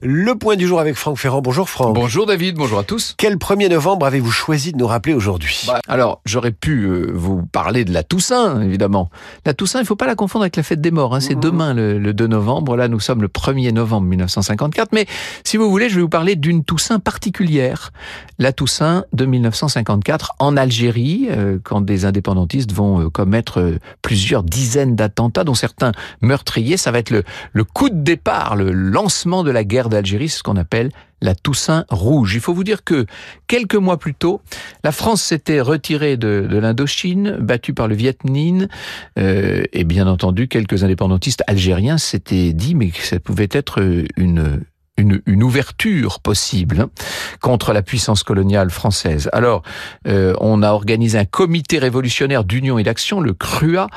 Le point du jour avec Franck Ferrand. Bonjour Franck. Bonjour David, bonjour à tous. Quel 1er novembre avez-vous choisi de nous rappeler aujourd'hui? Bah, Alors, j'aurais pu euh, vous parler de la Toussaint, évidemment. La Toussaint, il ne faut pas la confondre avec la fête des morts. Hein. C'est mmh. demain, le, 2 novembre. Là, nous sommes le 1er novembre 1954. Mais si vous voulez, je vais vous parler d'une Toussaint particulière. La Toussaint de 1954 en Algérie, euh, quand des indépendantistes vont euh, commettre plusieurs dizaines d'attentats, dont certains meurtriers. Ça va être le, le coup de départ, le lancement de la guerre d'Algérie, c'est ce qu'on appelle la Toussaint rouge. Il faut vous dire que quelques mois plus tôt, la France s'était retirée de, l'Indochine, battue par le Viet Minh, euh, et bien entendu, quelques indépendantistes algériens s'étaient dit mais que ça pouvait être une une, une, ouverture possible hein, contre la puissance coloniale française. Alors, euh, on a organisé un comité révolutionnaire d'union et d'action, le CRUA,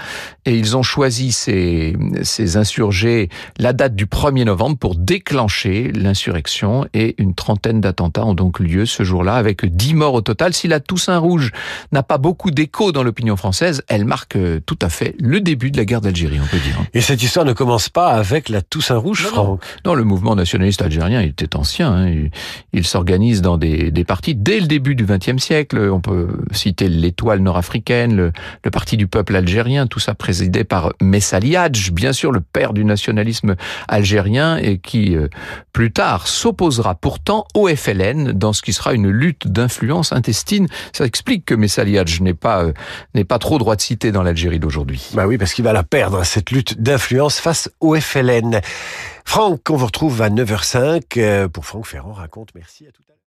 et ils ont choisi ces, ces insurgés la date du 1er novembre pour déclencher l'insurrection, et une trentaine d'attentats ont donc lieu ce jour-là, avec dix morts au total. Si la Toussaint Rouge n'a pas beaucoup d'écho dans l'opinion française, elle marque euh, tout à fait le début de la guerre d'Algérie, on peut dire. Et cette histoire ne commence pas avec la Toussaint Rouge, Franck non, le mouvement nationaliste algérien était ancien. Hein. Il, s'organise dans des, des, partis dès le début du XXe siècle. On peut citer l'étoile nord-africaine, le, le, parti du peuple algérien, tout ça présidé par Messali Hadj, bien sûr le père du nationalisme algérien et qui euh, plus tard s'opposera pourtant au FLN dans ce qui sera une lutte d'influence intestine. Ça explique que Messali Hadj n'est pas euh, n'est pas trop droit de citer dans l'Algérie d'aujourd'hui. Bah oui, parce qu'il va la perdre cette lutte d'influence face au FLN. Franck, on vous retrouve à 9h05 euh, pour Franck Ferrand raconte. Merci à tout à l'heure.